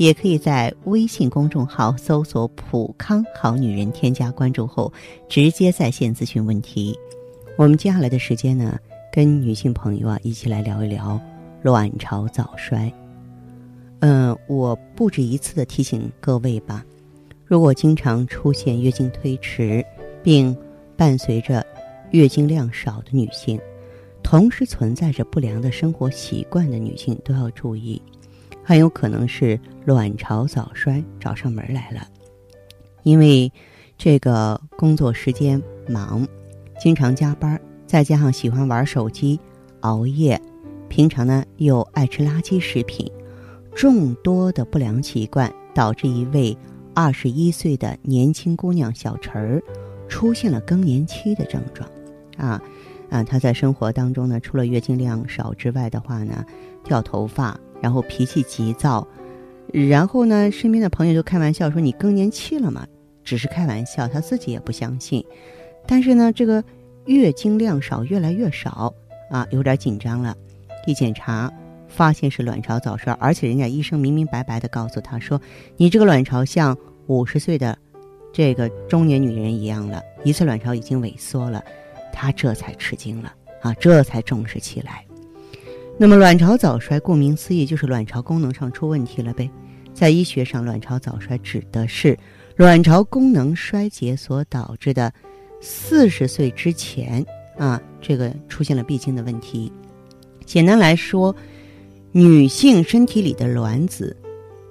也可以在微信公众号搜索“普康好女人”，添加关注后直接在线咨询问题。我们接下来的时间呢，跟女性朋友啊一起来聊一聊卵巢早衰。嗯，我不止一次的提醒各位吧。如果经常出现月经推迟，并伴随着月经量少的女性，同时存在着不良的生活习惯的女性都要注意，很有可能是卵巢早衰找上门来了。因为这个工作时间忙，经常加班，再加上喜欢玩手机、熬夜，平常呢又爱吃垃圾食品，众多的不良习惯导致一位。二十一岁的年轻姑娘小陈儿，出现了更年期的症状，啊，啊，她在生活当中呢，除了月经量少之外的话呢，掉头发，然后脾气急躁，然后呢，身边的朋友就开玩笑说：“你更年期了嘛？”只是开玩笑，她自己也不相信。但是呢，这个月经量少越来越少，啊，有点紧张了。一检查。发现是卵巢早衰，而且人家医生明明白白的告诉他说：“你这个卵巢像五十岁的这个中年女人一样了，一次卵巢已经萎缩了。”他这才吃惊了啊，这才重视起来。那么，卵巢早衰顾名思义就是卵巢功能上出问题了呗。在医学上，卵巢早衰指的是卵巢功能衰竭所导致的四十岁之前啊，这个出现了闭经的问题。简单来说。女性身体里的卵子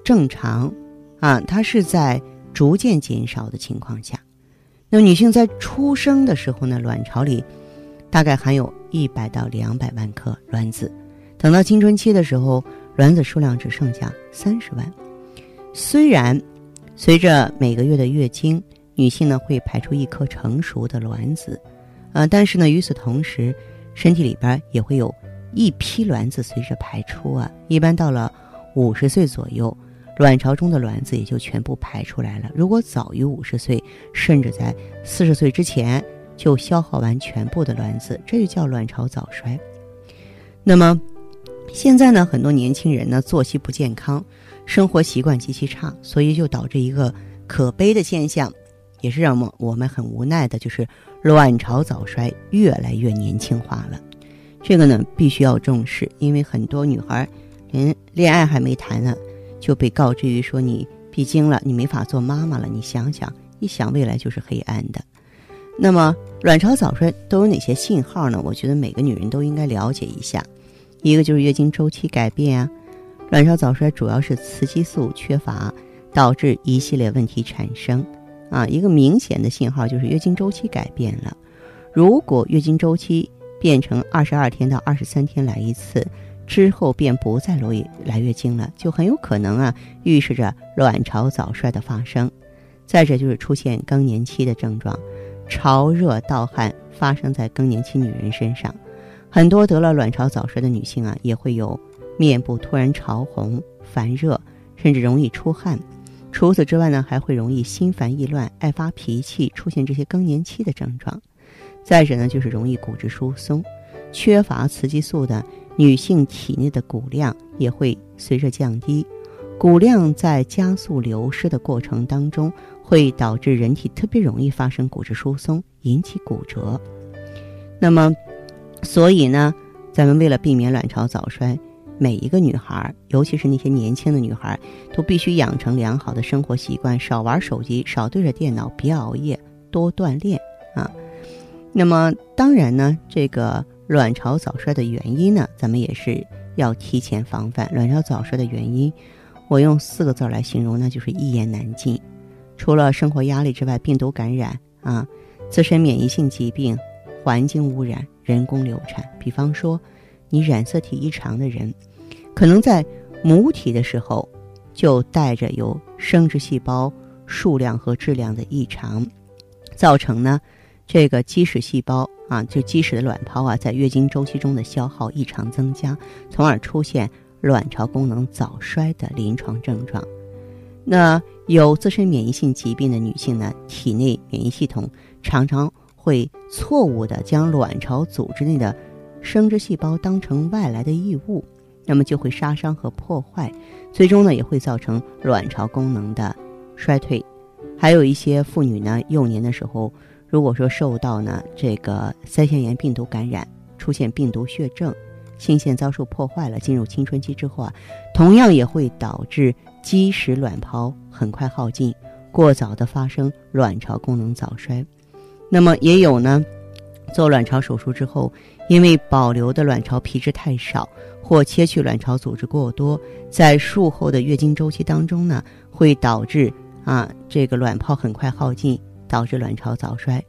正常啊，它是在逐渐减少的情况下。那女性在出生的时候呢，卵巢里大概含有一百到两百万颗卵子。等到青春期的时候，卵子数量只剩下三十万。虽然随着每个月的月经，女性呢会排出一颗成熟的卵子，呃，但是呢，与此同时，身体里边也会有。一批卵子随着排出啊，一般到了五十岁左右，卵巢中的卵子也就全部排出来了。如果早于五十岁，甚至在四十岁之前就消耗完全部的卵子，这就叫卵巢早衰。那么，现在呢，很多年轻人呢作息不健康，生活习惯极其差，所以就导致一个可悲的现象，也是让我们我们很无奈的，就是卵巢早衰越来越年轻化了。这个呢，必须要重视，因为很多女孩连恋爱还没谈呢，就被告知于说你闭经了，你没法做妈妈了。你想想，一想未来就是黑暗的。那么，卵巢早衰都有哪些信号呢？我觉得每个女人都应该了解一下。一个就是月经周期改变啊，卵巢早衰主要是雌激素缺乏导致一系列问题产生啊。一个明显的信号就是月经周期改变了，如果月经周期。变成二十二天到二十三天来一次，之后便不再容易来月经了，就很有可能啊预示着卵巢早衰的发生。再者就是出现更年期的症状，潮热盗汗发生在更年期女人身上，很多得了卵巢早衰的女性啊也会有面部突然潮红、烦热，甚至容易出汗。除此之外呢，还会容易心烦意乱、爱发脾气，出现这些更年期的症状。再者呢，就是容易骨质疏松，缺乏雌激素的女性体内的骨量也会随着降低，骨量在加速流失的过程当中，会导致人体特别容易发生骨质疏松，引起骨折。那么，所以呢，咱们为了避免卵巢早衰，每一个女孩，尤其是那些年轻的女孩，都必须养成良好的生活习惯，少玩手机，少对着电脑，别熬夜，多锻炼啊。那么当然呢，这个卵巢早衰的原因呢，咱们也是要提前防范。卵巢早衰的原因，我用四个字来形容，那就是一言难尽。除了生活压力之外，病毒感染啊，自身免疫性疾病，环境污染，人工流产。比方说，你染色体异常的人，可能在母体的时候就带着有生殖细胞数量和质量的异常，造成呢。这个基石细胞啊，就基石的卵泡啊，在月经周期中的消耗异常增加，从而出现卵巢功能早衰的临床症状。那有自身免疫性疾病的女性呢，体内免疫系统常常会错误的将卵巢组织内的生殖细胞当成外来的异物，那么就会杀伤和破坏，最终呢也会造成卵巢功能的衰退。还有一些妇女呢，幼年的时候。如果说受到呢这个腮腺炎病毒感染，出现病毒血症，性腺遭受破坏了，进入青春期之后啊，同样也会导致基石卵泡很快耗尽，过早的发生卵巢功能早衰。那么也有呢，做卵巢手术之后，因为保留的卵巢皮质太少，或切去卵巢组织过多，在术后的月经周期当中呢，会导致啊这个卵泡很快耗尽。导致卵巢早衰。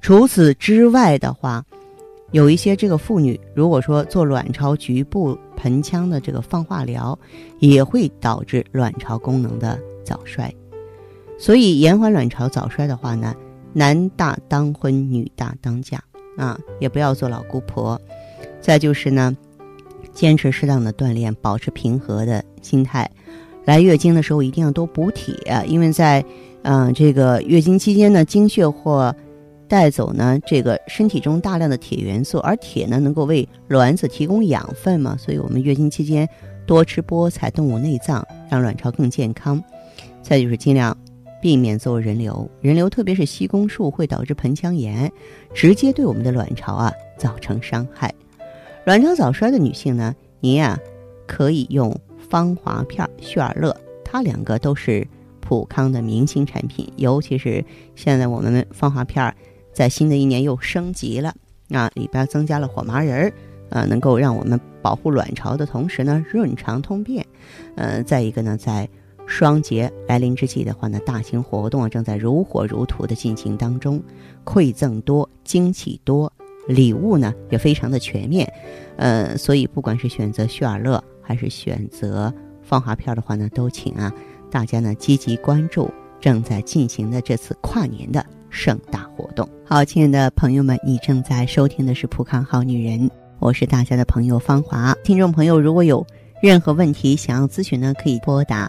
除此之外的话，有一些这个妇女，如果说做卵巢局部盆腔的这个放化疗，也会导致卵巢功能的早衰。所以延缓卵巢早衰的话呢，男大当婚，女大当嫁啊，也不要做老姑婆。再就是呢，坚持适当的锻炼，保持平和的心态。来月经的时候一定要多补铁，因为在。嗯，这个月经期间呢，经血或带走呢这个身体中大量的铁元素，而铁呢能够为卵子提供养分嘛，所以我们月经期间多吃菠菜、动物内脏，让卵巢更健康。再就是尽量避免做人流，人流特别是吸宫术会导致盆腔炎，直接对我们的卵巢啊造成伤害。卵巢早衰的女性呢，您呀可以用芳华片、旭尔乐，它两个都是。普康的明星产品，尤其是现在我们芳华片在新的一年又升级了啊，里边增加了火麻仁儿，呃，能够让我们保护卵巢的同时呢，润肠通便。呃，再一个呢，在双节来临之际的话呢，大型活动啊正在如火如荼的进行当中，馈赠多，惊喜多，礼物呢也非常的全面。呃，所以不管是选择旭尔乐还是选择芳华片的话呢，都请啊。大家呢积极关注正在进行的这次跨年的盛大活动。好，亲爱的朋友们，你正在收听的是《浦康好女人》，我是大家的朋友芳华。听众朋友，如果有任何问题想要咨询呢，可以拨打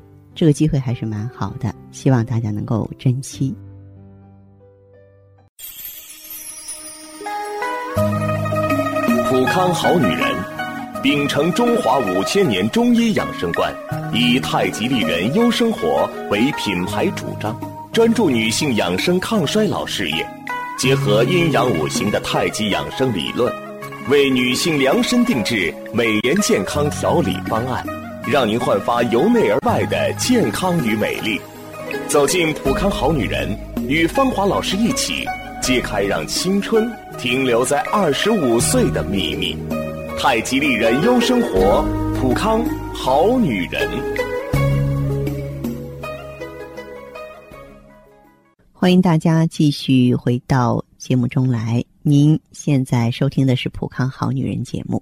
这个机会还是蛮好的，希望大家能够珍惜。普康好女人。秉承中华五千年中医养生观，以太极丽人优生活为品牌主张，专注女性养生抗衰老事业，结合阴阳五行的太极养生理论，为女性量身定制美颜健康调理方案，让您焕发由内而外的健康与美丽。走进普康好女人，与芳华老师一起揭开让青春停留在二十五岁的秘密。太极丽人优生活，普康好女人。欢迎大家继续回到节目中来。您现在收听的是《普康好女人》节目。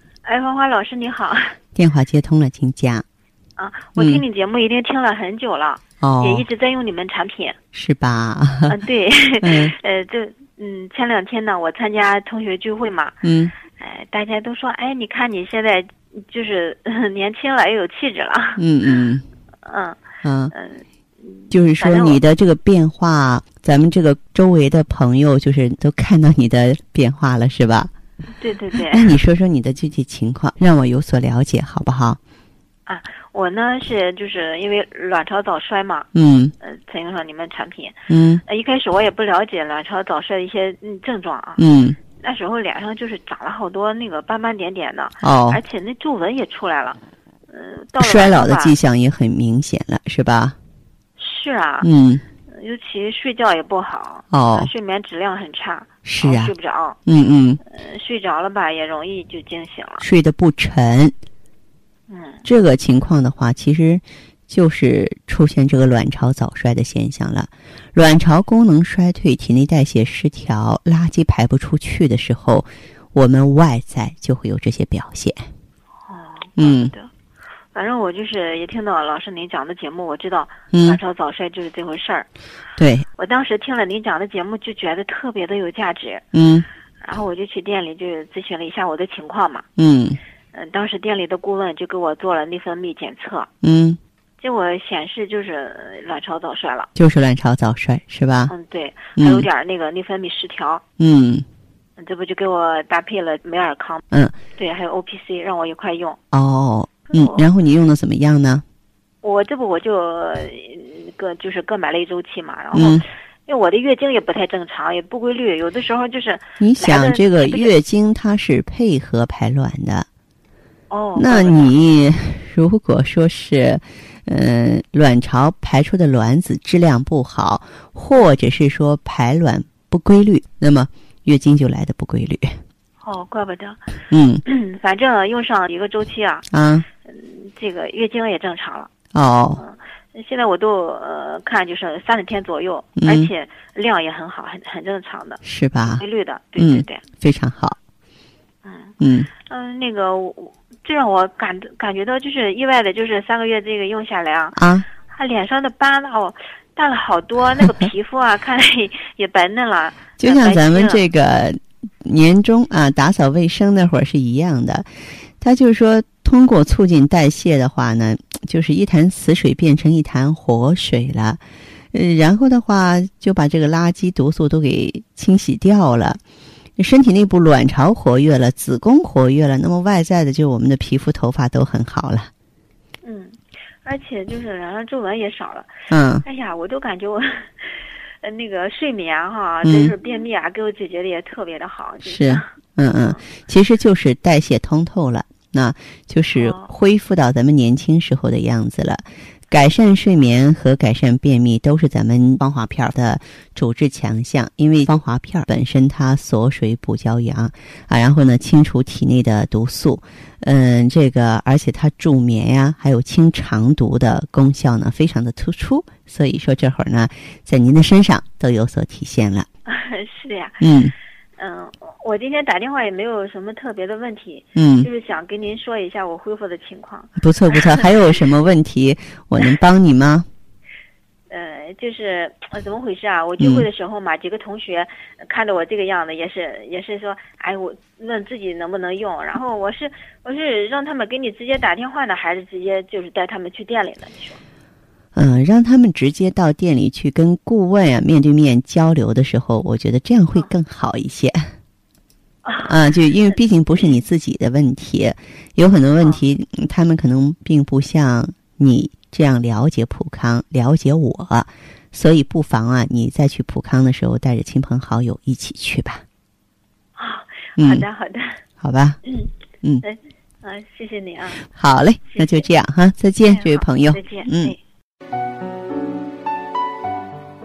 哎，花花老师你好。电话接通了，请讲。啊，我听你节目已经听了很久了，哦，也一直在用你们产品，是吧？嗯，对，呃，就。嗯，前两天呢，我参加同学聚会嘛，嗯，哎，大家都说，哎，你看你现在就是 年轻了，又有气质了，嗯嗯，嗯嗯嗯，就是说你的这个变化咱们这个周围的朋友就是都看到你的变化了，是吧？对对对。那你说说你的具体情况，让我有所了解，好不好？啊，我呢是就是因为卵巢早衰嘛，嗯，呃，采用上你们产品，嗯，呃，一开始我也不了解卵巢早衰的一些嗯症状啊，嗯，那时候脸上就是长了好多那个斑斑点点的，哦，而且那皱纹也出来了，嗯，到了衰老的迹象也很明显了，是吧？是啊，嗯，尤其睡觉也不好，哦呃，睡眠质量很差，是啊睡，不着，嗯嗯，呃，睡着了吧也容易就惊醒了，睡得不沉，嗯，这个情况的话，其实就是出现这个卵巢早衰的现象了。卵巢功能衰退、体内代谢失调、垃圾排不出去的时候，我们外在就会有这些表现。哦，嗯。反正我就是也听到老师您讲的节目，我知道嗯卵，巢早衰就是这回事儿。对，我当时听了您讲的节目，就觉得特别的有价值，嗯然后我就去店里就咨询了一下我的情况嘛。嗯嗯，当时店里的顾问就给我做了内分泌检测，嗯，结果显示就是呃卵巢早衰了。就是卵巢早衰，是吧？嗯，对，还有嗯点儿那个内分泌失调。嗯嗯这不就给我搭配了美尔康？嗯，对，还有 O P C 让我一块用。哦，嗯，然后你用的怎么样呢？我这不我就呃各就是各买了一周期嘛，然后嗯，因为我的月经也不太正常，也不规律，有的时候就是你想这个月经它是配合排卵的，哦，那你如果说是，呃，卵巢排出的卵子质量不好，或者是说排卵不规律，那么月经就来的不规律。哦，怪不得，嗯反正用上一个周期啊，啊这个月经也正常了。哦现在我都呃看就是三十天左右，嗯而且量也很好，很很正常的，是吧规？律的。对嗯对对，非常好。嗯嗯嗯、那个我我这让我感感觉到就是意外的，就是三个月这个用下来啊，啊，他脸上的斑哦淡了好多，那个皮肤啊看来也也白嫩了。就像咱们这个年终啊打扫卫生那会儿是一样的，他就是说通过促进代谢的话呢，就是一潭死水变成一潭活水了，呃，然后的话就把这个垃圾毒素都给清洗掉了。身体内部卵巢活跃了，子宫活跃了，那么外在的就我们的皮肤、头发都很好了。嗯，而且就是脸上皱纹也少了。嗯哎呀，我都感觉我。呃，那个睡眠哈，嗯真是便秘啊，给我解决的也特别的好。就是嗯嗯，其实就是代谢通透了，那就是哦恢复到咱们年轻时候的样子了。改善睡眠和改善便秘都是咱们芳华片儿的主治强项，因为芳华片儿本身它锁水补胶原啊，然后呢清除体内的毒素，嗯，这个而且它助眠呀，还有清肠毒的功效呢非常的突出，所以说这会儿呢在您的身上都有所体现了。是呀，嗯嗯，我今天打电话也没有什么特别的问题，嗯就，是想跟您说一下我恢复的情况。不错不错，还有什么问题我能帮你吗？呃，就是呃怎么回事啊？我聚会的时候嘛，几个同学呃看着我这个样子，也是也是说，哎，我问自己能不能用。然后我是我是让他们给你直接打电话呢，还是直接就是带他们去店里呢？你说？嗯，让他们直接到店里去跟顾问啊面对面交流的时候，我觉得这样会更好一些。啊，就 因为毕竟不是你自己的问题，有很多问题，嗯他们可能并不像你这样了解普康，了解我，所以不妨啊，你再去普康的时候，带着亲朋好友一起去吧。好的好的，好吧，嗯。嗯。哎，啊，谢谢你啊，好嘞，那就这样哈，再见，这位朋友。再见，嗯。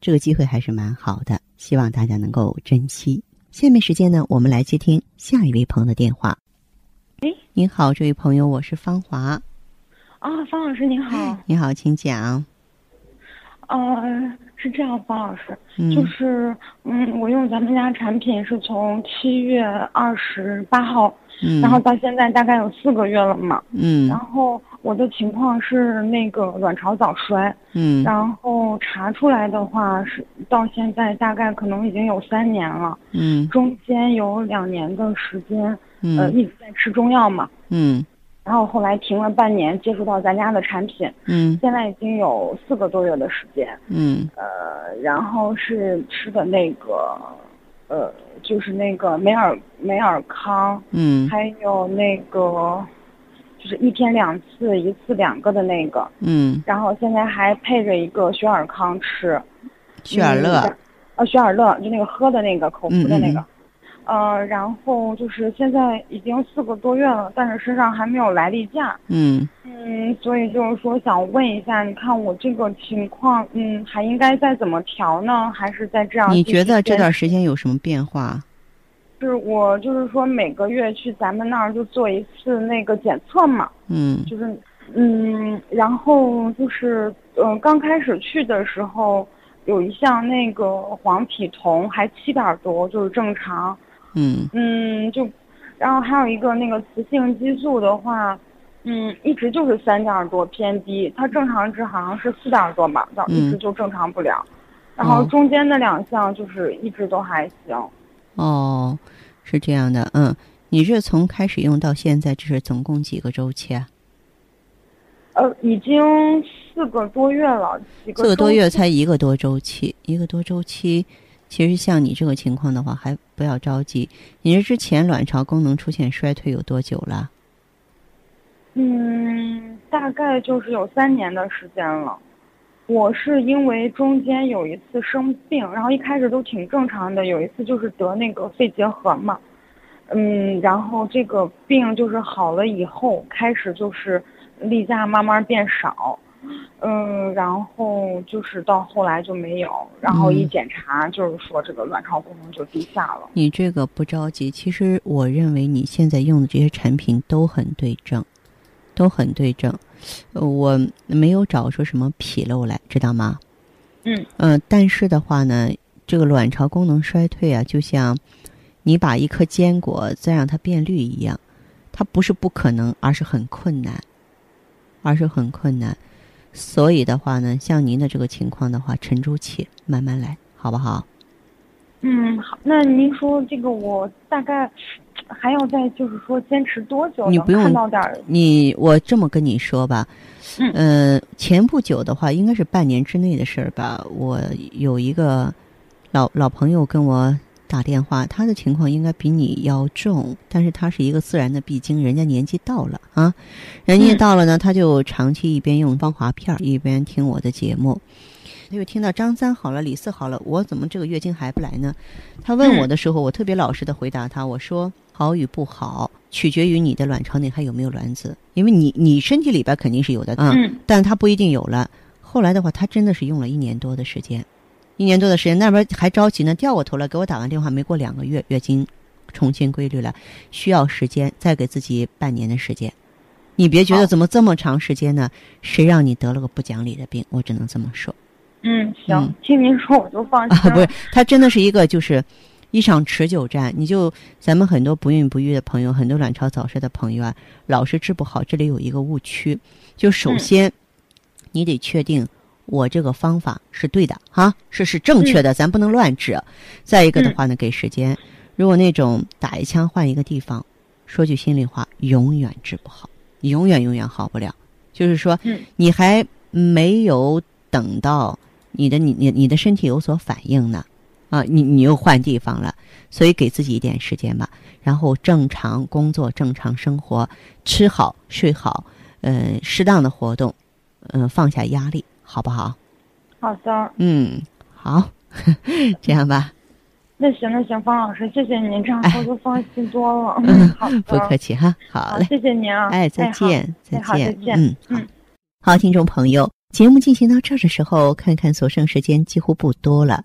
这个机会还是蛮好的，希望大家能够珍惜。下面时间呢，我们来接听下一位朋友的电话。哎，您好，这位朋友，我是芳华。啊，方老师您好。你好，请讲。呃。是这样，方老师，就是嗯，我用咱们家产品是从七月二十八号，然后到现在大概有四个月了嘛，嗯，然后我的情况是那个卵巢早衰，嗯，然后查出来的话是到现在大概可能已经有三年了，嗯，中间有两年的时间，呃，一直在吃中药嘛，嗯。然后后来停了半年，接触到咱家的产品，嗯，现在已经有四个多月的时间，嗯，呃，然后是吃的那个，呃，就是那个美尔美尔康，嗯，还有那个，就是一天两次，一次两个的那个，嗯，然后现在还配着一个雪尔康吃，雪尔乐，啊，雪尔乐就那个喝的那个口服的那个。嗯呃，然后就是现在已经四个多月了，但是身上还没有来例假。嗯嗯，所以就是说想问一下，你看我这个情况，嗯，还应该再怎么调呢？还是再这样？你觉得这段时间有什么变化？是我就是说每个月去咱们那儿就做一次那个检测嘛。嗯。就是嗯，然后就是嗯，刚开始去的时候有一项那个黄体酮还七点多，就是正常。嗯嗯，就，然后还有一个那个雌性激素的话，嗯，一直就是三点多偏低，它正常值好像是四点多吧，到一直就正常不了，然后中间那两项就是一直都还行。哦，是这样的，嗯，你是从开始用到现在，这是总共几个周期啊？呃，已经四个多月了，几个四个多月才一个多周期，一个多周期。其实像你这个情况的话，还不要着急。你这之前卵巢功能出现衰退有多久了？嗯，大概就是有三年的时间了。我是因为中间有一次生病，然后一开始都挺正常的，有一次就是得那个肺结核嘛。嗯，然后这个病就是好了以后，开始就是例假慢慢变少。嗯，然后就是到后来就没有，然后一检查就是说这个卵巢功能就低下了。你这个不着急，其实我认为你现在用的这些产品都很对症，都很对症。我没有找出什么纰漏来，知道吗？嗯嗯，但是的话呢，这个卵巢功能衰退啊，就像你把一颗坚果再让它变绿一样，它不是不可能，而是很困难，而是很困难。所以的话呢，像您的这个情况的话，沉住气，慢慢来，好不好？嗯，好。那您说这个，我大概还要再就是说坚持多久？你不用看到点儿。你我这么跟你说吧，嗯，呃，前不久的话，应该是半年之内的事儿吧。我有一个老老朋友跟我。打电话，他的情况应该比你要重，但是他是一个自然的闭经，人家年纪到了啊，人家到了呢，他就长期一边用芳华片儿一边听我的节目，他就听到张三好了，李四好了，我怎么这个月经还不来呢？他问我的时候，我特别老实的回答他，我说好与不好取决于你的卵巢内还有没有卵子，因为你你身体里边肯定是有的嗯，但它不一定有了。后来的话，他真的是用了一年多的时间。一年多的时间，那边还着急呢，掉过头来，给我打完电话，没过两个月，月经重新规律了，需要时间，再给自己半年的时间。你别觉得怎么这么长时间呢？谁让你得了个不讲理的病？我只能这么说。嗯，行，听您说我就放心。啊，不是，他真的是一个就是一场持久战。你就咱们很多不孕不育的朋友，很多卵巢早衰的朋友啊，老是治不好。这里有一个误区，就首先你得确定。我这个方法是对的哈，是是正确的，咱不能乱治。再一个的话呢，给时间。如果那种打一枪换一个地方，说句心里话，永远治不好，永远永远好不了。就是说，你还没有等到你的你你你的身体有所反应呢，啊，你你又换地方了，所以给自己一点时间吧，然后正常工作，正常生活，吃好睡好，呃，适当的活动，嗯，放下压力，好不好？好的。嗯，好，这样吧。那行那行，方老师，谢谢您，这样我就放心多了。嗯，好不客气哈，好嘞，谢谢您啊。哎，再见，再见，再见。嗯嗯，好，听众朋友，节目进行到这儿的时候，看看所剩时间几乎不多了。